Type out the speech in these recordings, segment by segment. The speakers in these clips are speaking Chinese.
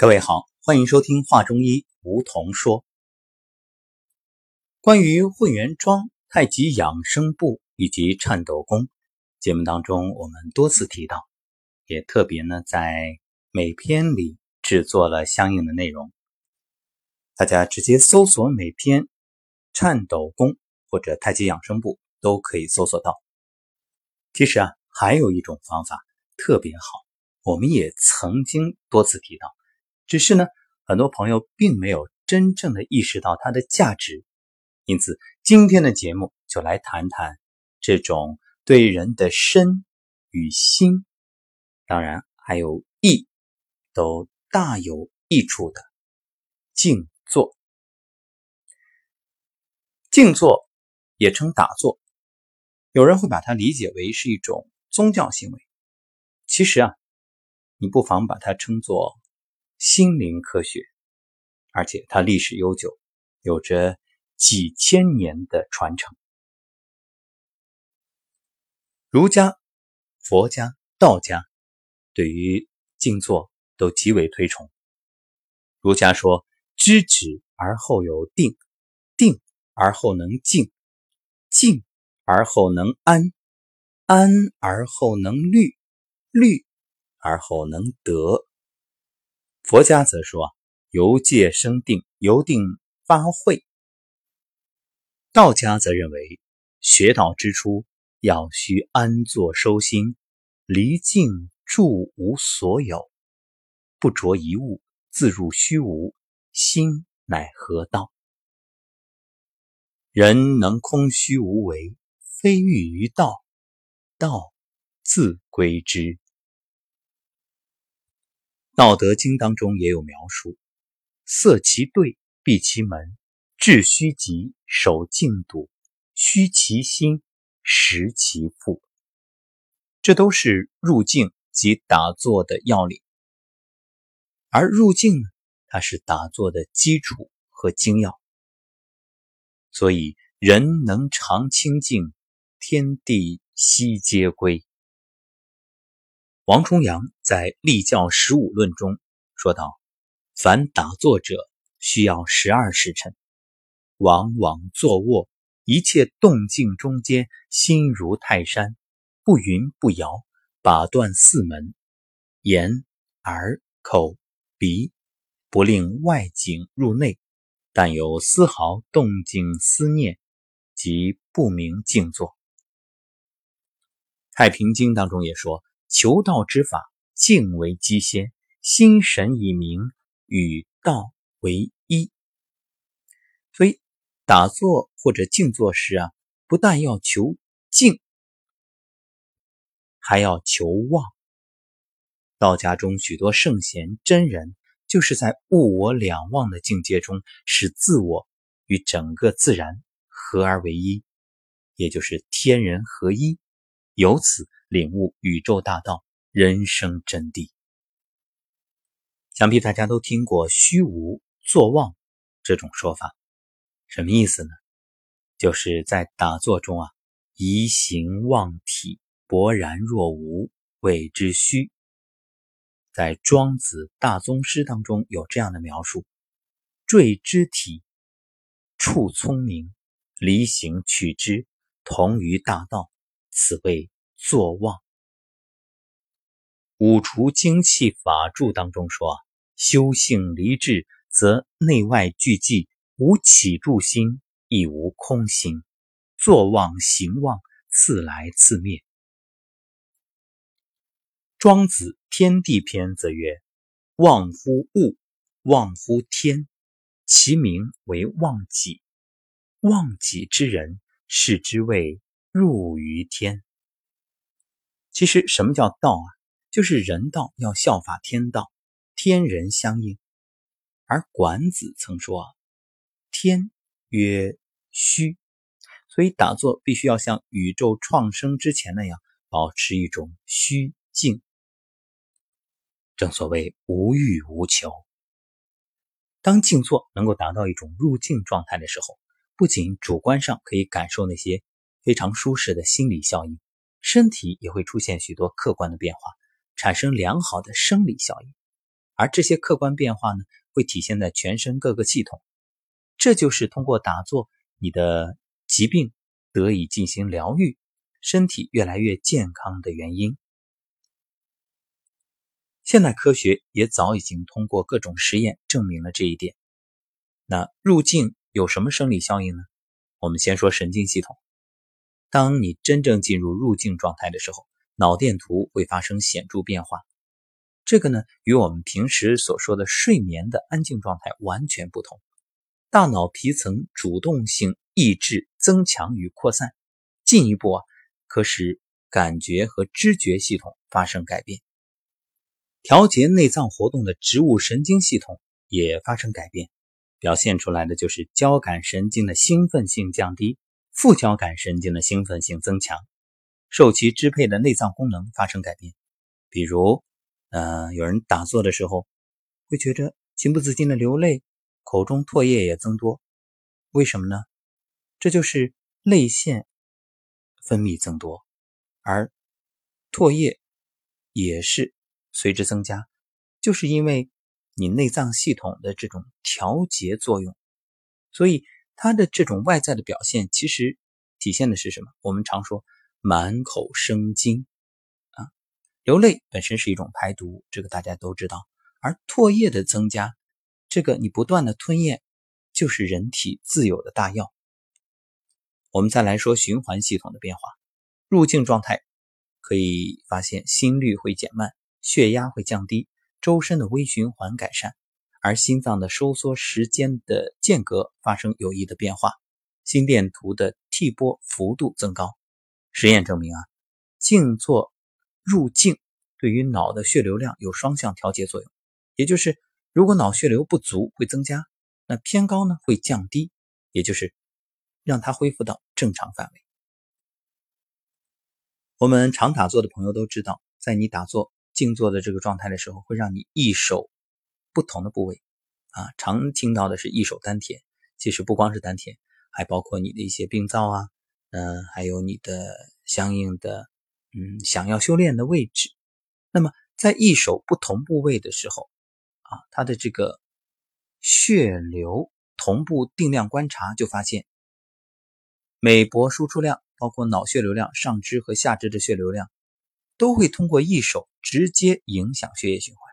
各位好，欢迎收听《画中医梧桐说》。关于混元桩、太极养生步以及颤抖功，节目当中我们多次提到，也特别呢在每篇里制作了相应的内容。大家直接搜索每篇颤抖功或者太极养生步都可以搜索到。其实啊，还有一种方法特别好，我们也曾经多次提到。只是呢，很多朋友并没有真正的意识到它的价值，因此今天的节目就来谈谈这种对人的身与心，当然还有意，都大有益处的静坐。静坐也称打坐，有人会把它理解为是一种宗教行为，其实啊，你不妨把它称作。心灵科学，而且它历史悠久，有着几千年的传承。儒家、佛家、道家对于静坐都极为推崇。儒家说：“知止而后有定，定而后能静，静而后能安，安而后能虑，虑而后能得。”佛家则说：“由戒生定，由定发慧。”道家则认为，学道之初要需安坐收心，离境住无所有，不着一物，自入虚无，心乃何道。人能空虚无为，非欲于道，道自归之。《道德经》当中也有描述：“塞其兑，闭其门，致虚极，守静笃，虚其心，实其腹。”这都是入静及打坐的要领。而入静呢，它是打坐的基础和精要。所以，人能常清静，天地悉皆归。王重阳在《立教十五论》中说道：“凡打坐者，需要十二时辰，往往坐卧，一切动静中间，心如泰山，不云不摇，把断四门，眼、耳、口、鼻，不令外景入内，但有丝毫动静思念，即不明静坐。”《太平经》当中也说。求道之法，静为基先，心神以明，与道为一。所以打坐或者静坐时啊，不但要求静，还要求忘。道家中许多圣贤真人，就是在物我两忘的境界中，使自我与整个自然合而为一，也就是天人合一，由此。领悟宇宙大道、人生真谛。想必大家都听过“虚无坐忘”这种说法，什么意思呢？就是在打坐中啊，移形忘体，勃然若无，谓之虚。在《庄子大宗师》当中有这样的描述：“坠之体，处聪明，离形取之，同于大道，此谓。”坐忘，五除精气法注当中说：“修性离志，则内外俱寂，无起住心，亦无空心。坐忘行忘，自来自灭。”庄子天地篇则曰：“忘乎物，忘乎天，其名为忘己。忘己之人，是之谓入于天。”其实，什么叫道啊？就是人道要效法天道，天人相应。而管子曾说：“天曰虚。”所以打坐必须要像宇宙创生之前那样，保持一种虚静。正所谓无欲无求。当静坐能够达到一种入静状态的时候，不仅主观上可以感受那些非常舒适的心理效应。身体也会出现许多客观的变化，产生良好的生理效应，而这些客观变化呢，会体现在全身各个系统。这就是通过打坐，你的疾病得以进行疗愈，身体越来越健康的原因。现代科学也早已经通过各种实验证明了这一点。那入境有什么生理效应呢？我们先说神经系统。当你真正进入入境状态的时候，脑电图会发生显著变化。这个呢，与我们平时所说的睡眠的安静状态完全不同。大脑皮层主动性抑制增强与扩散，进一步啊，可使感觉和知觉系统发生改变。调节内脏活动的植物神经系统也发生改变，表现出来的就是交感神经的兴奋性降低，副交感神经的兴奋性增强，受其支配的内脏功能发生改变。比如，呃，有人打坐的时候会觉着情不自禁的流泪。口中唾液也增多，为什么呢？这就是泪腺分泌增多，而唾液也是随之增加，就是因为你内脏系统的这种调节作用，所以它的这种外在的表现，其实体现的是什么？我们常说满口生津啊，流泪本身是一种排毒，这个大家都知道，而唾液的增加。这个你不断的吞咽，就是人体自有的大药。我们再来说循环系统的变化，入境状态可以发现心率会减慢，血压会降低，周身的微循环改善，而心脏的收缩时间的间隔发生有益的变化，心电图的 T 波幅度增高。实验证明啊，静坐入静对于脑的血流量有双向调节作用，也就是。如果脑血流不足会增加，那偏高呢会降低，也就是让它恢复到正常范围。我们常打坐的朋友都知道，在你打坐静坐的这个状态的时候，会让你一手不同的部位啊，常听到的是一手丹田，其实不光是丹田，还包括你的一些病灶啊，嗯，还有你的相应的嗯想要修炼的位置。那么在一手不同部位的时候。啊，它的这个血流同步定量观察，就发现每搏输出量，包括脑血流量、上肢和下肢的血流量，都会通过一手直接影响血液循环。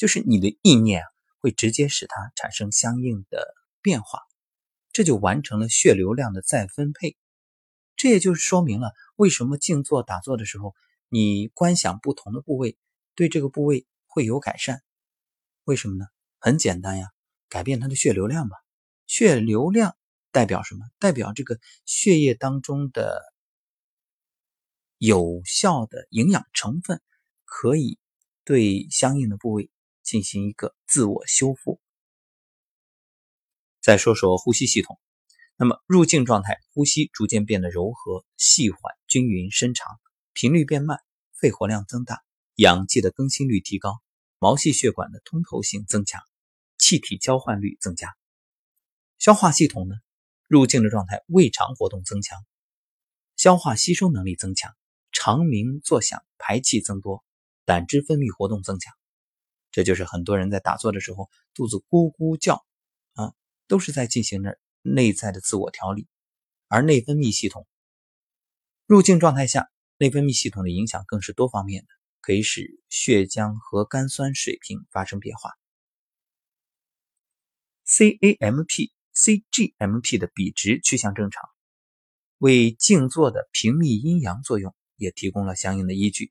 就是你的意念，会直接使它产生相应的变化，这就完成了血流量的再分配。这也就是说明了为什么静坐打坐的时候，你观想不同的部位，对这个部位会有改善。为什么呢？很简单呀，改变它的血流量吧。血流量代表什么？代表这个血液当中的有效的营养成分可以对相应的部位进行一个自我修复。再说说呼吸系统，那么入境状态，呼吸逐渐变得柔和、细缓、均匀、深长，频率变慢，肺活量增大，氧气的更新率提高。毛细血管的通透性增强，气体交换率增加。消化系统呢？入境的状态，胃肠活动增强，消化吸收能力增强，肠鸣作响，排气增多，胆汁分泌活动增强。这就是很多人在打坐的时候肚子咕咕叫啊，都是在进行着内在的自我调理。而内分泌系统，入境状态下，内分泌系统的影响更是多方面的。可以使血浆和肝酸水平发生变化，CAMP、CGMP 的比值趋向正常，为静坐的平密阴阳作用也提供了相应的依据。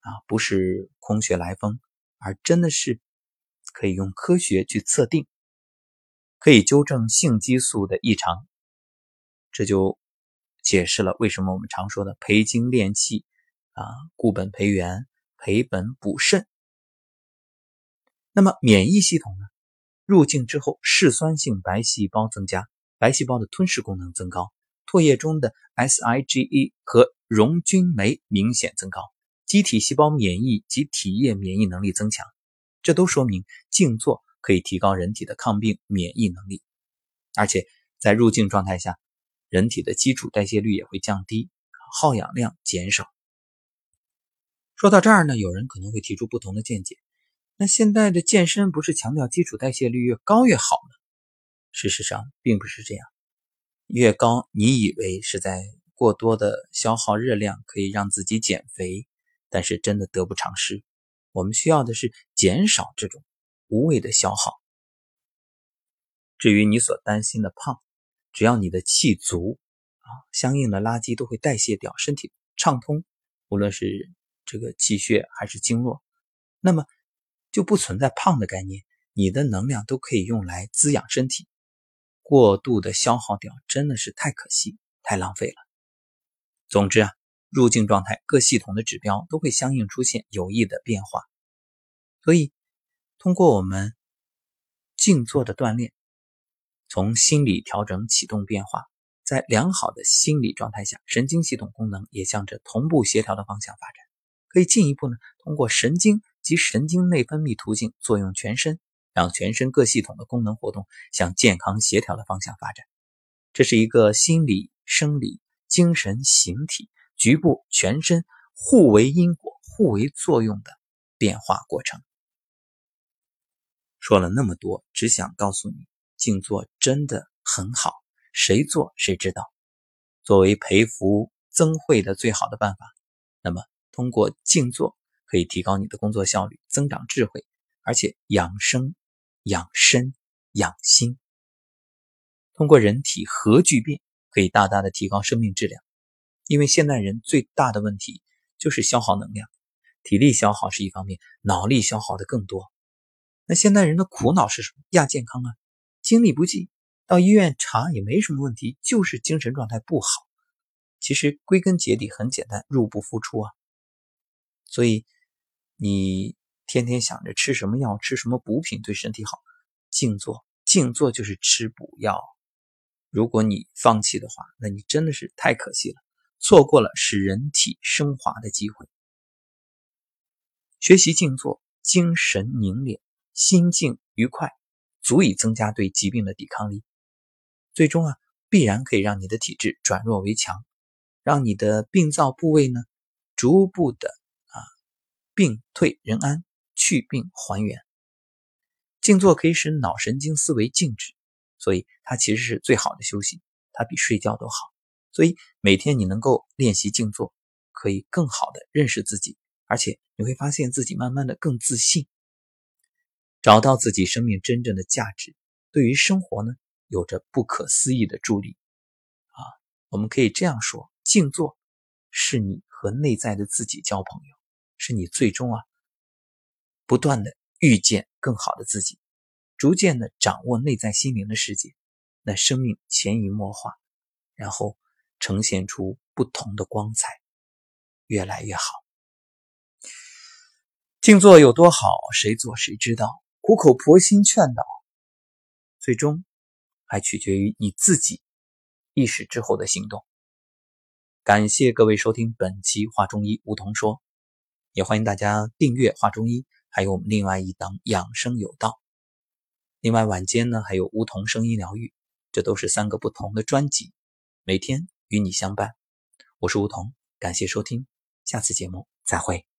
啊，不是空穴来风，而真的是可以用科学去测定，可以纠正性激素的异常。这就解释了为什么我们常说的培精炼气啊，固本培元。培本补肾，那么免疫系统呢？入境之后，嗜酸性白细胞增加，白细胞的吞噬功能增高，唾液中的 SIgE 和溶菌酶明显增高，机体细胞免疫及体液免疫能力增强，这都说明静坐可以提高人体的抗病免疫能力，而且在入境状态下，人体的基础代谢率也会降低，耗氧量减少。说到这儿呢，有人可能会提出不同的见解。那现在的健身不是强调基础代谢率越高越好吗？事实上并不是这样，越高你以为是在过多的消耗热量可以让自己减肥，但是真的得不偿失。我们需要的是减少这种无谓的消耗。至于你所担心的胖，只要你的气足啊，相应的垃圾都会代谢掉，身体畅通，无论是这个气血还是经络，那么。就不存在胖的概念，你的能量都可以用来滋养身体，过度的消耗掉真的是太可惜、太浪费了。总之啊，入境状态各系统的指标都会相应出现有益的变化，所以通过我们静坐的锻炼，从心理调整启动变化，在良好的心理状态下，神经系统功能也向着同步协调的方向发展，可以进一步呢通过神经。及神经内分泌途径作用全身，让全身各系统的功能活动向健康协调的方向发展。这是一个心理、生理、精神、形体局部全身互为因果、互为作用的变化过程。说了那么多，只想告诉你，静坐真的很好，谁做谁知道。作为培福增慧的最好的办法，那么通过静坐。可以提高你的工作效率，增长智慧，而且养生、养身、养心。通过人体核聚变，可以大大的提高生命质量。因为现代人最大的问题就是消耗能量，体力消耗是一方面，脑力消耗的更多。那现代人的苦恼是什么？亚健康啊，精力不济，到医院查也没什么问题，就是精神状态不好。其实归根结底很简单，入不敷出啊。所以。你天天想着吃什么药、吃什么补品对身体好，静坐，静坐就是吃补药。如果你放弃的话，那你真的是太可惜了，错过了使人体升华的机会。学习静坐，精神凝练，心境愉快，足以增加对疾病的抵抗力。最终啊，必然可以让你的体质转弱为强，让你的病灶部位呢，逐步的啊。病退人安，去病还原。静坐可以使脑神经思维静止，所以它其实是最好的休息，它比睡觉都好。所以每天你能够练习静坐，可以更好的认识自己，而且你会发现自己慢慢的更自信，找到自己生命真正的价值，对于生活呢有着不可思议的助力。啊，我们可以这样说：静坐是你和内在的自己交朋友。是你最终啊，不断的遇见更好的自己，逐渐的掌握内在心灵的世界，那生命潜移默化，然后呈现出不同的光彩，越来越好。静坐有多好，谁做谁知道。苦口婆心劝导，最终还取决于你自己意识之后的行动。感谢各位收听本期《话中医》，梧桐说。也欢迎大家订阅《画中医》，还有我们另外一档《养生有道》。另外晚间呢，还有梧桐声音疗愈，这都是三个不同的专辑，每天与你相伴。我是梧桐，感谢收听，下次节目再会。